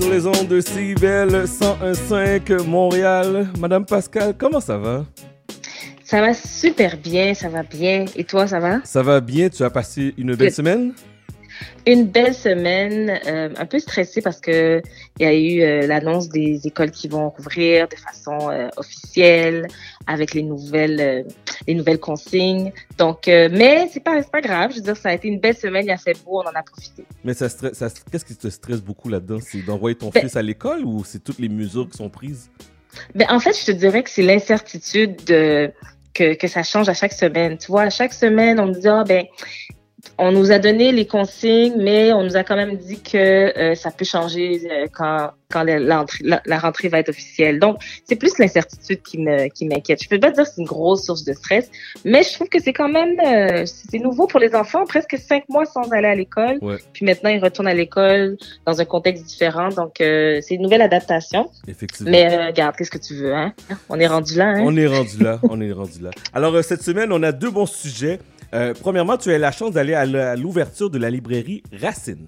sur les ondes de CIBEL 101.5 Montréal. Madame Pascal, comment ça va? Ça va super bien, ça va bien. Et toi, ça va? Ça va bien. Tu as passé une belle semaine? Une belle semaine, euh, un peu stressée parce que il y a eu euh, l'annonce des écoles qui vont rouvrir de façon euh, officielle avec les nouvelles les nouvelles consignes. Donc, mais c'est pas pas grave. Je veux dire, ça a été une belle semaine. Il a fait beau, on en a profité. Mais ça, ça qu'est-ce qui te stresse beaucoup là-dedans? C'est d'envoyer ton ben fils à l'école ou c'est toutes les mesures qui sont prises? Ben, en fait, je te dirais que c'est l'incertitude de que, que ça change à chaque semaine. Tu vois, à chaque semaine, on me dit, ah, ben, on nous a donné les consignes, mais on nous a quand même dit que euh, ça peut changer euh, quand, quand la, la, rentrée va être officielle. Donc, c'est plus l'incertitude qui me qui m'inquiète. Je peux pas dire que c'est une grosse source de stress, mais je trouve que c'est quand même euh, c'est nouveau pour les enfants, presque cinq mois sans aller à l'école. Puis maintenant, ils retournent à l'école dans un contexte différent. Donc, c'est une nouvelle adaptation. Effectivement. Mais regarde, qu'est-ce que tu veux, hein? On est rendu là, hein? On est rendu là, on est rendu là. Alors, cette semaine, on a deux bons sujets. Euh, premièrement, tu as la chance d'aller à l'ouverture de la librairie Racine.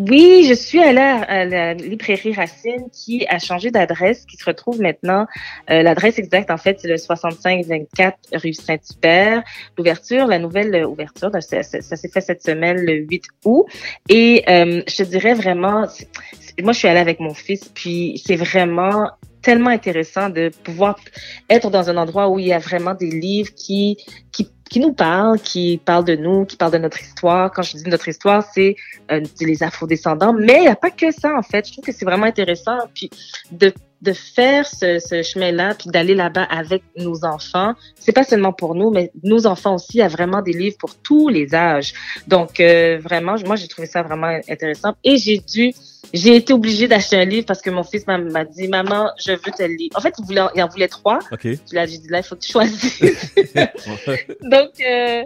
Oui, je suis allée à la librairie Racine qui a changé d'adresse, qui se retrouve maintenant. Euh, l'adresse exacte, en fait, c'est le 6524 rue Saint-Hubert. L'ouverture, la nouvelle ouverture, ça, s'est fait cette semaine, le 8 août. Et euh, je te dirais vraiment, moi, je suis allée avec mon fils, puis c'est vraiment tellement intéressant de pouvoir être dans un endroit où il y a vraiment des livres qui, qui, qui nous parlent, qui parlent de nous, qui parlent de notre histoire. Quand je dis notre histoire, c'est euh, les afro-descendants, mais il n'y a pas que ça, en fait. Je trouve que c'est vraiment intéressant. Puis de de faire ce, ce chemin-là, puis d'aller là-bas avec nos enfants, c'est pas seulement pour nous, mais nos enfants aussi, il y a vraiment des livres pour tous les âges. Donc, euh, vraiment, moi, j'ai trouvé ça vraiment intéressant. Et j'ai dû j'ai été obligée d'acheter un livre parce que mon fils m'a dit Maman, je veux tel livre. En fait, il, voulait, il en voulait trois. Okay. J'ai dit Là, il faut que tu choisisses. donc, euh,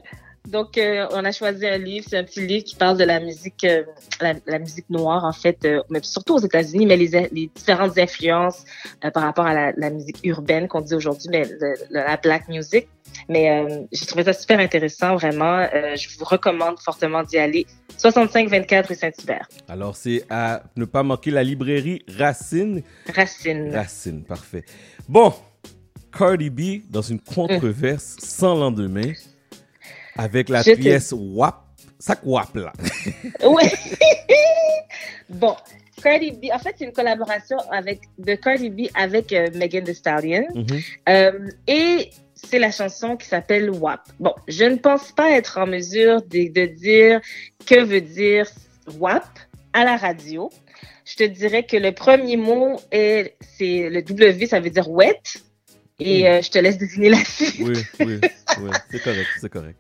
donc euh, on a choisi un livre. C'est un petit livre qui parle de la musique, euh, la, musique noire, en fait, mais surtout aux États-Unis, mais les, les, différentes influences par rapport à la, la musique urbaine qu'on dit aujourd'hui, mais la black music. Mais j'ai trouvé ça super intéressant, vraiment. je vous recommande fortement d'y aller. 65-24 rue Saint-Hubert. Alors, c'est à ne pas manquer la librairie Racine. Racine. Racine, parfait. Bon, Cardi B dans une controverse sans lendemain avec la pièce WAP. Ça WAP, là. oui. bon, Cardi B, en fait, c'est une collaboration avec, de Cardi B avec euh, Megan Thee Stallion. Mm-hmm. Euh, et c'est la chanson qui s'appelle WAP. Bon, je ne pense pas être en mesure de, de dire que veut dire WAP à la radio. Je te dirais que le premier mot est, c'est le W, ça veut dire wet. Et euh, je te laisse deviner la suite. Oui, oui, oui, c'est correct, c'est correct.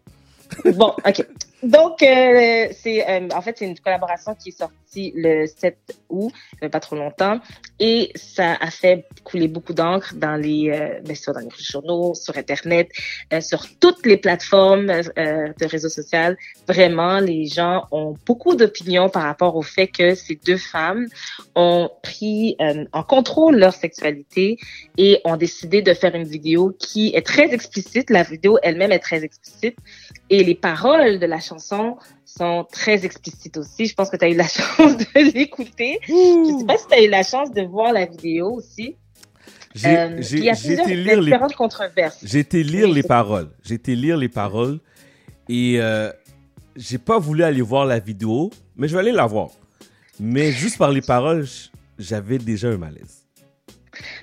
Bon, OK. Donc, euh, c'est euh, en fait, c'est une collaboration qui est sortie le 7 août, pas trop longtemps, et ça a fait couler beaucoup d'encre dans les, euh, bien sûr, dans les journaux, sur Internet, euh, sur toutes les plateformes de réseaux sociaux. Vraiment, les gens ont beaucoup d'opinions par rapport au fait que ces deux femmes ont pris en contrôle leur sexualité et ont décidé de faire une vidéo qui est très explicite. La vidéo elle-même est très explicite et les paroles de la chanson sont très explicites aussi. Je pense que tu as eu la chance de l'écouter. Je sais pas si tu as eu la chance de voir la vidéo aussi. J'ai euh, été lire les controverses. J'ai été lire les paroles. J'ai été lire les paroles et euh, j'ai pas voulu aller voir la vidéo, mais je vais aller la voir. Mais juste par les paroles, j'avais déjà un malaise.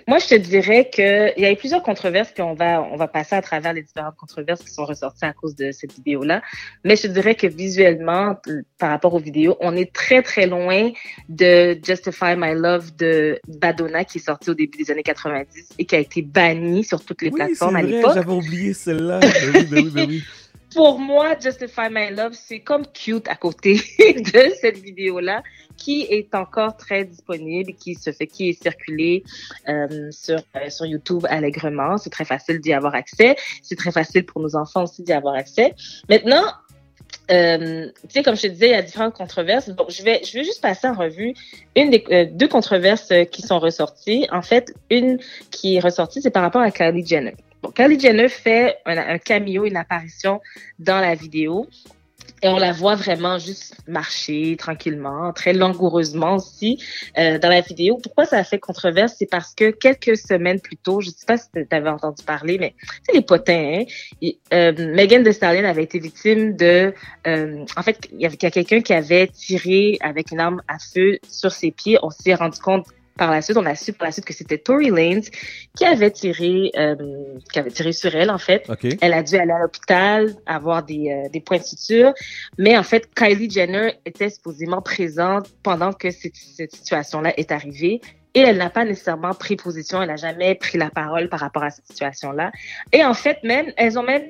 Moi, je te dirais qu'il y a eu plusieurs controverses, puis on va, on va passer à travers les différentes controverses qui sont ressorties à cause de cette vidéo-là. Mais je te dirais que visuellement, par rapport aux vidéos, on est très, très loin de Justify My Love de Badonna qui est sorti au début des années 90 et qui a été banni sur toutes les plateformes à l'époque. J'avais oublié celle-là. Ben oui, ben oui, ben oui. Pour moi, Justify My Love, c'est comme cute à côté de cette vidéo-là, qui est encore très disponible, qui se fait, qui est circulée euh, sur euh, sur YouTube allègrement. C'est très facile d'y avoir accès. C'est très facile pour nos enfants aussi d'y avoir accès. Maintenant, euh, tu sais, comme je te disais, il y a différentes controverses. Donc, je vais, je vais juste passer en revue une des euh, deux controverses qui sont ressorties. En fait, une qui est ressortie, c'est par rapport à Kylie Jenner. Kylie Jenner fait un, cameo, une apparition dans la vidéo. Et on la voit vraiment juste marcher tranquillement, très langoureusement aussi euh, dans la vidéo. Pourquoi ça a fait controverse? C'est parce que quelques semaines plus tôt, je sais pas si tu avais entendu parler, mais c'est les potins. Hein? euh, Megan avait été victime de... Euh, en fait, il y avait quelqu'un qui avait tiré avec une arme à feu sur ses pieds. On s'est rendu compte par la suite, on a su par la suite que c'était Tory Lanez qui avait tiré, euh, qui avait tiré sur elle en fait. Elle a dû aller à l'hôpital, avoir des, euh, des points de suture, mais en fait Kylie Jenner était supposément présente pendant que cette, cette situation-là est arrivée et elle n'a pas nécessairement pris position, elle n'a jamais pris la parole par rapport à cette situation-là. Et en fait, même, elles ont même,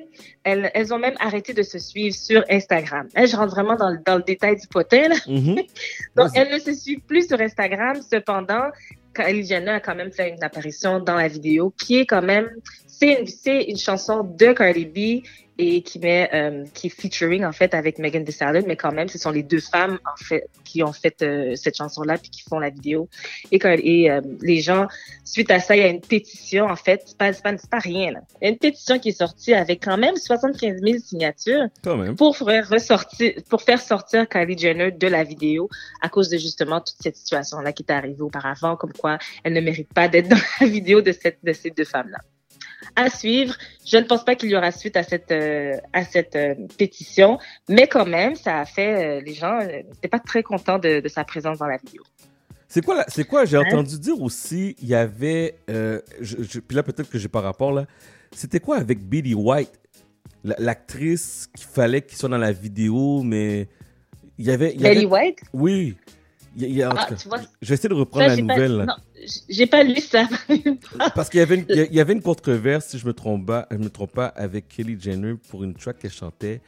elles, elles ont même arrêté de se suivre sur Instagram. Hein, je rentre vraiment dans, le, dans le détail du potin, là. Mm-hmm. Donc, elles ne se suivent plus sur Instagram. Cependant, Kylie Jenner a quand même fait une apparition dans la vidéo qui est quand même, c'est une, une chanson de Cardi B et qui met euh, qui est featuring en fait avec Megan Thee Stallion mais quand même ce sont les deux femmes en fait qui ont fait euh, cette chanson là puis qui font la vidéo. Et quand et euh, les gens suite à ça il y a une pétition en fait c'est pas pas, pas rien là. Il y a une pétition qui est sortie avec quand même 75 000 signatures pour faire ressortir pour faire sortir Kylie Jenner de la vidéo à cause de justement toute cette situation là qui est arrivée auparavant comme quoi elle ne mérite pas d'être dans la vidéo de cette de ces deux femmes là à suivre. Je ne pense pas qu'il y aura suite à cette euh, à cette euh, pétition, mais quand même, ça a fait euh, les gens n'étaient pas très contents de, sa présence dans la vidéo. C'est quoi c'est quoi J'ai hein? entendu dire aussi, il y avait, je, puis là peut-être que j'ai pas rapport là. C'était quoi avec Billy White, l'actrice qu'il fallait qu'il soit dans la vidéo, mais il y avait. Billy White? Oui. Ah, je vais essayer de reprendre la nouvelle. j'ai pas lu ça. Parce qu'il y avait une, il y avait une controverse, si je me trompe pas, je me trompe pas, avec Kelly Jenner pour une track qu'elle chantait.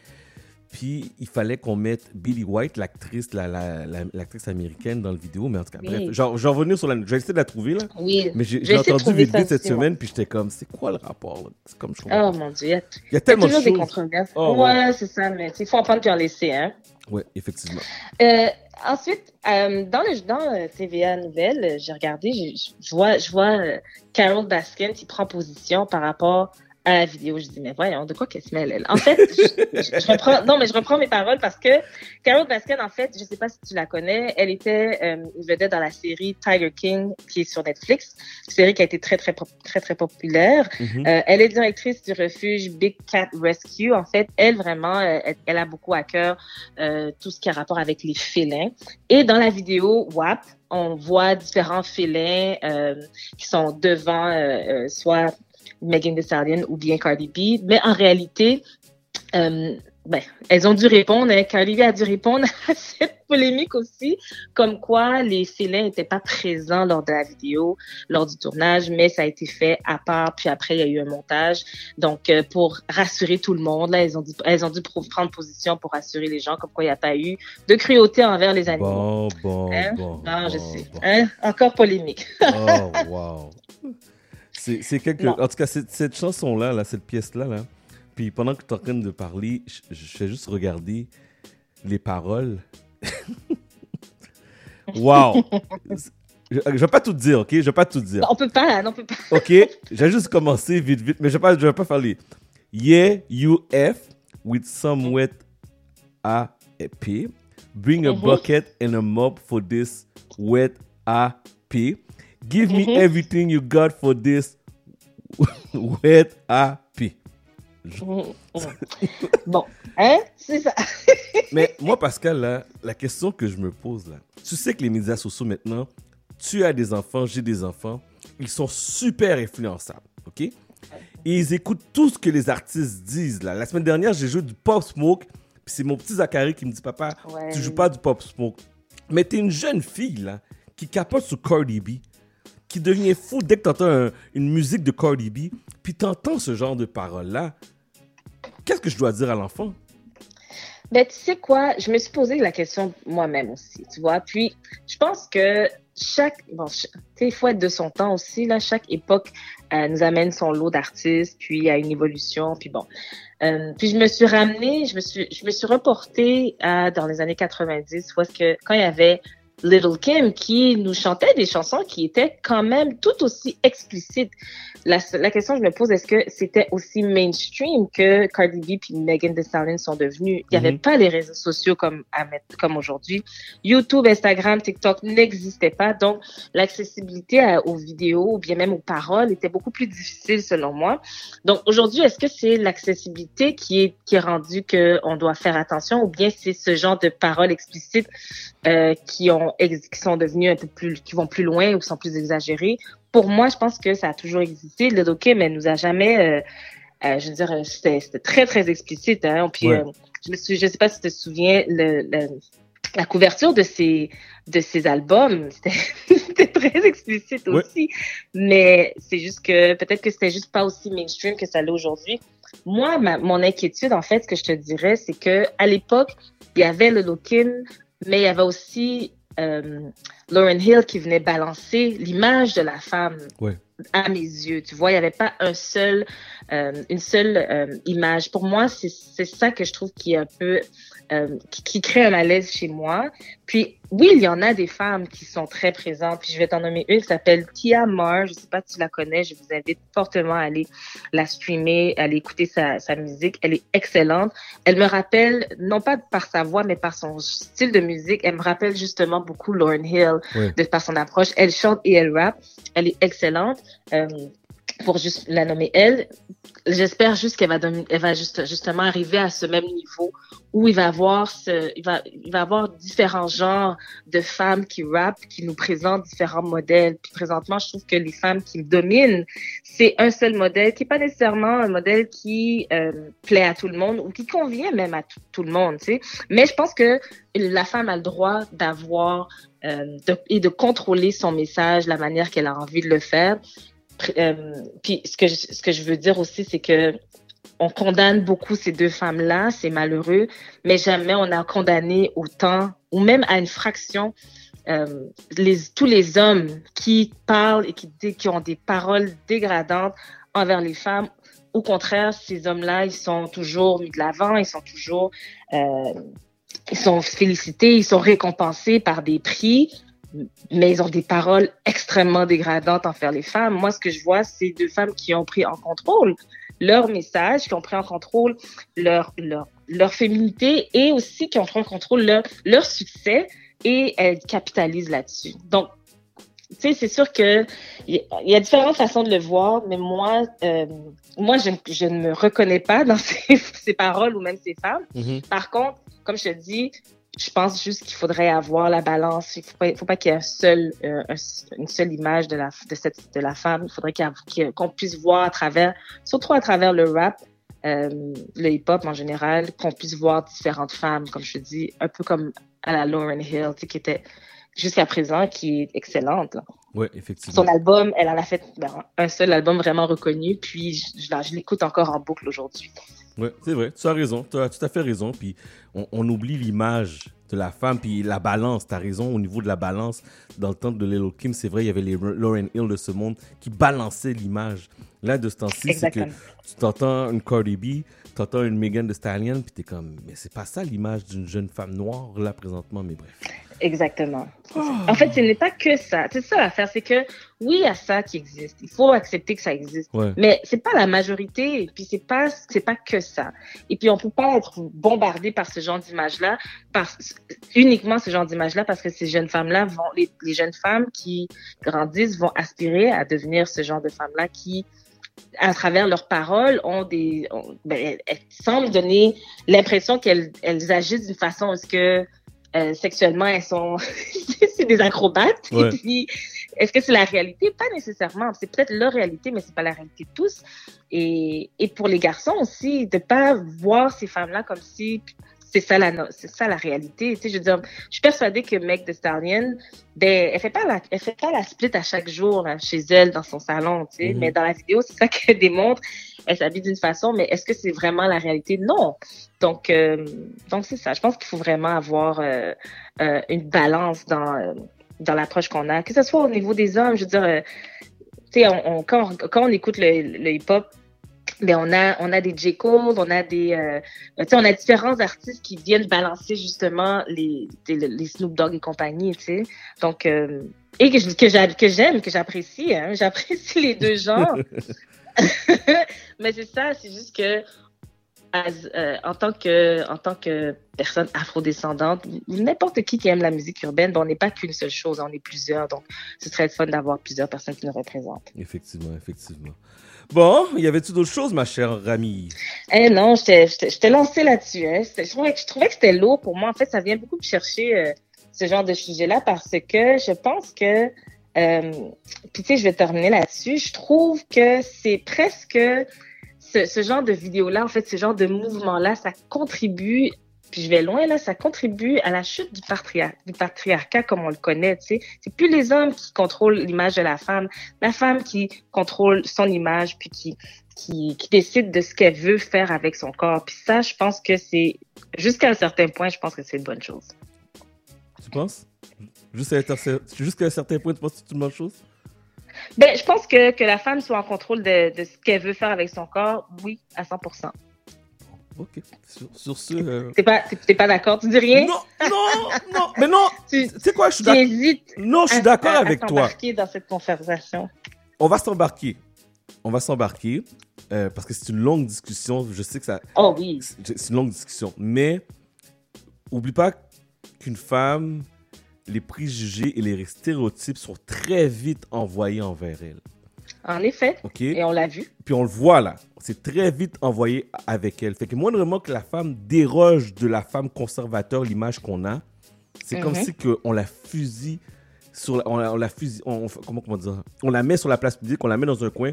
Puis il fallait qu'on mette Billy White, l'actrice, la, la, l'actrice américaine, dans le vidéo. Mais en tout cas, bref, genre, je vais revenir sur la. Je vais essayer de la trouver là. Oui. Mais j'ai, entendu vite vite cette semaine, puis j'étais comme, c'est quoi le rapport là? C'est comme je Oh mon dieu. Il y a tellement de choses. des controverses. Oh, ouais, c'est ça, mais il faut en prendre puis en laisser, hein. Oui, effectivement. Euh, ensuite, euh, dans le dans euh, TVA Nouvelle, j'ai regardé, je vois, je vois Carol Baskin qui prend position par rapport à la vidéo. Je dis, mais voyons, de quoi qu'elle se mêle, elle? En fait, je, reprends, non, mais je reprends mes paroles parce que Carol Baskin, en fait, je sais pas si tu la connais, elle était euh, une vedette dans la série Tiger King qui est sur Netflix, une série qui a été très, très, très, très populaire. Mm-hmm. euh, elle est directrice du refuge Big Cat Rescue. En fait, elle, vraiment, euh, elle, a beaucoup à cœur euh, tout ce qui a rapport avec les félins. Et dans la vidéo WAP, on voit différents félins qui sont devant soit Megan Thee Stallion ou bien Cardi B. Mais en réalité, euh, ben, elles ont dû répondre, hein, Cardi B a dû répondre à cette polémique aussi, comme quoi les félins n'étaient pas présents lors de la vidéo, lors du tournage, mais ça a été fait à part, puis après il y a eu un montage. Donc euh, pour rassurer tout le monde, là, elles ont dû, elles ont dû prendre position pour rassurer les gens, comme quoi il n'y a pas eu de cruauté envers les animaux. Bon, bon, hein? bon. Non, je sais. Hein? Encore polémique. oh, wow. C'est quelque. En tout cas, cette, chanson-là, là, cette pièce-là, là, puis pendant que tu es en train de parler, je, je fais juste regarder les paroles. wow! Je, je, vais pas tout dire, ok? Je vais pas tout dire. on peut pas, non, on peut pas. ok? J'ai juste commencé vite, vite, mais je vais pas, je vais pas faire les. Yeah, you F with some wet A P. Bring a mm-hmm. bucket and a mop for this wet A P. Give me mm-hmm. everything you got for this wet happy. Mm-hmm. bon, hein? C'est ça. Mais moi, Pascal, là, la question que je me pose, là, tu sais que les médias sociaux maintenant, tu as des enfants, j'ai des enfants, ils sont super influençables, OK? Et ils écoutent tout ce que les artistes disent, là. La semaine dernière, j'ai joué du Pop Smoke, puis c'est mon petit Zachary qui me dit, papa, tu joues pas du Pop Smoke. Mais t'es une jeune fille, là, qui capote sur Cardi B qui devient fou dès que tu entends une musique de Cardi B, puis tu entends ce genre de paroles-là. Qu'est-ce que je dois dire à l'enfant? Ben, tu sais quoi, je me suis posé la question moi-même aussi, tu vois? Puis, je pense que chaque, bon, il faut être de son temps aussi, là. Chaque époque euh, nous amène son lot d'artistes, puis a une évolution, puis bon. Euh, puis je me suis ramenée, je me suis, je me suis reportée à, dans les années 90, où est-ce que, quand il y avait Little Kim qui nous chantait des chansons qui étaient quand même tout aussi explicites. La, la question que je me pose, est-ce que c'était aussi mainstream que Cardi B puis Megan Thee Stallion sont devenus? Il n'y avait mhm. pas les réseaux sociaux comme, comme aujourd'hui. YouTube, Instagram, TikTok n'existaient pas. Donc, l'accessibilité aux vidéos ou bien même aux paroles était beaucoup plus difficile selon moi. Donc, aujourd'hui, est-ce que c'est l'accessibilité qui est, qui est rendu qu'on doit faire attention ou bien c'est ce genre de paroles explicites euh, qui ont qui sont devenus un peu plus qui vont plus loin ou sont plus exagérés. Pour moi, je pense que ça a toujours existé. Le doké, mais nous a jamais euh, euh, je veux dire, c'était très, très explicite. Hein? Puis, euh, je me suis, je sais pas si tu te souviens, le, la couverture de ces, de ces albums, c'était très explicite aussi. Mais c'est juste que peut-être que c'était juste pas aussi mainstream que ça l'est aujourd'hui. Moi, ma, mon inquiétude, en fait, ce que je te dirais, c'est que à l'époque, il y avait le look-in, mais il y avait aussi euh, Lauren Hill qui venait balancer l'image de la femme à mes yeux. Tu vois, il n'y avait pas un seul, euh, une seule euh, image. Pour moi, c'est ça que je trouve qui est un peu qui, crée un malaise chez moi. Puis oui, il y en a des femmes qui sont très présentes. Puis je vais t'en nommer une s'appelle Tia Mar. Je sais pas si tu la connais. Je vous invite fortement à aller la streamer, à aller écouter sa, sa musique. Elle est excellente. Elle me rappelle, non pas par sa voix, mais par son style de musique, elle me rappelle justement beaucoup Lauren Hill de par son approche. Elle chante et elle rappe. Elle est excellente. Euh, pour juste la nommer elle, j'espère juste qu'elle va, elle va juste, justement arriver à ce même niveau où il va avoir il va, il va avoir différents genres de femmes qui rappent, qui nous présentent différents modèles. Puis présentement, je trouve que les femmes qui dominent, c'est un seul modèle qui est pas nécessairement un modèle qui euh, plaît à tout le monde ou qui convient même à tout, le monde, tu sais. Mais je pense que la femme a le droit d'avoir euh, et de contrôler son message, la manière qu'elle a envie de le faire. Euh, puis ce que je, ce que je veux dire aussi, c'est que on condamne beaucoup ces deux femmes-là, c'est malheureux, mais jamais on a condamné autant, ou même à une fraction, euh, les, tous les hommes qui parlent et qui, qui ont des paroles dégradantes envers les femmes. Au contraire, ces hommes-là, ils sont toujours mis de l'avant, ils sont toujours, euh, ils sont félicités, ils sont récompensés par des prix mais ils ont des paroles extrêmement dégradantes envers les femmes. Moi, ce que je vois, c'est deux femmes qui ont pris en contrôle leur message, qui ont pris en contrôle leur, leur, leur féminité et aussi qui ont pris en contrôle leur, leur succès et elles capitalisent là-dessus. Donc, tu sais, c'est sûr que il y, a différentes façons de le voir, mais moi, euh, moi, je, je, ne me reconnais pas dans ces, ces paroles ou même ces femmes. Mm-hmm. Par contre, comme je te dis, je pense juste qu'il faudrait avoir la balance. Il faut pas, faut pas qu'il y ait un seul, euh, une seule image de la, de cette, de la femme. Il faudrait qu'on puisse voir à travers, surtout à travers le rap, euh, le hip-hop en général, qu'on puisse voir différentes femmes, comme je te dis, un peu comme à la Lauren Hill, qui était jusqu'à présent, qui est excellente. Oui, effectivement. Son album, elle en a fait ben, un seul album vraiment reconnu, puis je, je l'écoute encore en boucle aujourd'hui. Oui, c'est vrai, tu as raison, tu as tout à fait raison. Puis on, oublie l'image de la femme, puis la balance, tu as raison, au niveau de la balance, dans le temps de Lil Kim, c'est vrai, il y avait les Lauren Hill de ce monde qui balançaient l'image. Là, de ce temps-ci, c'est que tu t'entends une Cardi B, tu entends une Megan de Stallion, puis tu es comme, mais c'est pas ça l'image d'une jeune femme noire, là, présentement, mais bref. Exactement. En fait, ce n'est pas que ça. C'est ça l'affaire, c'est que oui, il y a ça qui existe. Il faut accepter que ça existe. Mais c'est pas la majorité. Et puis c'est pas c'est pas que ça. Et puis on peut pas être bombardé par ce genre d'image-là, par uniquement ce genre d'image-là, parce que ces jeunes femmes-là vont, les, les, jeunes femmes qui grandissent vont aspirer à devenir ce genre de femmes-là qui à travers leurs paroles, ont des, ben, elles, semblent donner l'impression qu'elles elles agissent d'une façon à ce que euh, sexuellement, elles sont c'est des acrobates. Et puis, est-ce que c'est la réalité? Pas nécessairement. C'est peut-être leur réalité, mais c'est pas la réalité de tous. Et, et pour les garçons aussi, de pas voir ces femmes-là comme si c'est ça la c'est ça la réalité. Tu sais, je veux dire, je suis persuadée que Meg Thee Stallion, ben, elle fait pas la, elle fait pas la split à chaque jour chez elle dans son salon, tu sais. Mm-hmm. Mais dans la vidéo, c'est ça qu'elle démontre. Elle s'habille d'une façon, mais est-ce que c'est vraiment la réalité? Non. Donc, euh, donc c'est ça. Je pense qu'il faut vraiment avoir euh, euh, une balance dans dans l'approche qu'on a, que ce soit au niveau des hommes. Je veux dire, tu sais, on, quand, quand on écoute le, le hip-hop mais on a on a des J Cole, on a des euh, on a différents artistes qui viennent balancer justement les les, Snoop Dogg et compagnie, tu sais. Donc euh, et que que que j'aime, que j'apprécie, hein, j'apprécie les deux genres. mais c'est ça, c'est juste que euh, en tant que en tant que personne afrodescendante, n'importe qui qui aime la musique urbaine, ben, on n'est pas qu'une seule chose, on est plusieurs. Donc, ce serait fun d'avoir plusieurs personnes qui nous représentent. Effectivement, effectivement. Bon, y avait-tu d'autres choses, ma chère Rami? Eh non, je t'ai lancé là-dessus. Hein. Je, trouvais, je trouvais que c'était lourd pour moi. En fait, ça vient beaucoup me chercher euh, ce genre de sujet-là parce que je pense que, euh, puis tu sais, je vais terminer là-dessus. Je trouve que c'est presque ce, ce, genre de vidéo-là, en fait, ce genre de mouvement-là, ça contribue puis je vais loin là, ça contribue à la chute du, du patriarcat comme on le connaît. Tu sais, c'est plus les hommes qui contrôlent l'image de la femme, la femme qui contrôle son image, puis qui qui, qui décide de ce qu'elle veut faire avec son corps. Puis ça, je pense que c'est jusqu'à un certain point, je pense que c'est une bonne chose. Tu penses? Jusqu'à un certain point, tu penses que c'est une bonne chose? Ben, je pense que, que la femme soit en contrôle de, de ce qu'elle veut faire avec son corps, oui, à 100%. Ok. Sur, ce. Euh... T'es pas, pas d'accord? Tu dis rien? Non, non, non. Mais non. Tu sais quoi? Je suis d'accord. Non, je suis d'accord avec toi. S'embarquer dans cette conversation. On va s'embarquer. On va s'embarquer euh, parce que c'est une longue discussion. Je sais que ça. Oh oui. C'est une longue discussion, mais oublie pas qu'une femme, les préjugés et les stéréotypes sont très vite envoyés envers elle. En effet. Et on l'a vu. Puis on le voit là. C'est très vite envoyé avec elle. Fait que moindrement que la femme déroge de la femme conservateur, l'image qu'on a, c'est comme mhm. si que on la fusille sur on la, fusille, comment, comment dire, on la met sur la place publique, on la met dans un coin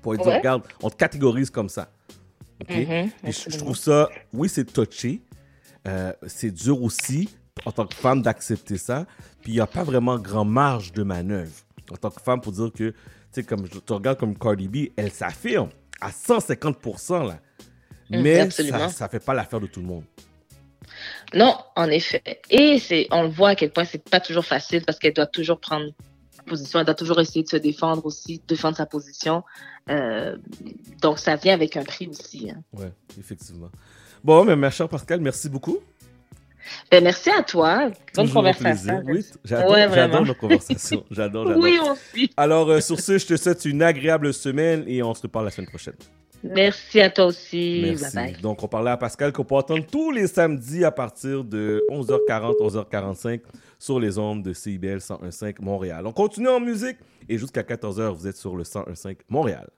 pour dire regarde, on te catégorise comme ça. Ok? Mhm, je, trouve ça, oui, c'est touché, euh, c'est dur aussi en tant que femme d'accepter ça. Puis il n'y a pas vraiment grand marge de manœuvre en tant que femme pour dire que sais, comme tu regardes comme Cardi B, elle s'affirme à 150%, là. Mm, Mais ça, ça fait pas l'affaire de tout le monde. Non, en effet. Et c'est, on le voit à quel point c'est pas toujours facile parce qu'elle doit toujours prendre position, elle doit toujours essayer de se défendre aussi, défendre sa position. Euh, donc ça vient avec un prix aussi. Hein. Oui, effectivement. Bon, mais ma chère Pascal, merci beaucoup. Ben, merci à toi. Bonne conversation. Oui, j'adore nos conversations. J'adore, j'adore. Oui, aussi. Alors, euh, sur ce, je te souhaite une agréable semaine et on se reparle la semaine prochaine. Merci à toi aussi. Merci. Bye bye. Donc, on parlait à Pascal qu'on peut entendre tous les samedis à partir de 11h40, 11h45 sur les ondes de CIBL 101.5 Montréal. On continue en musique et jusqu'à 14h, vous êtes sur le 101.5 Montréal.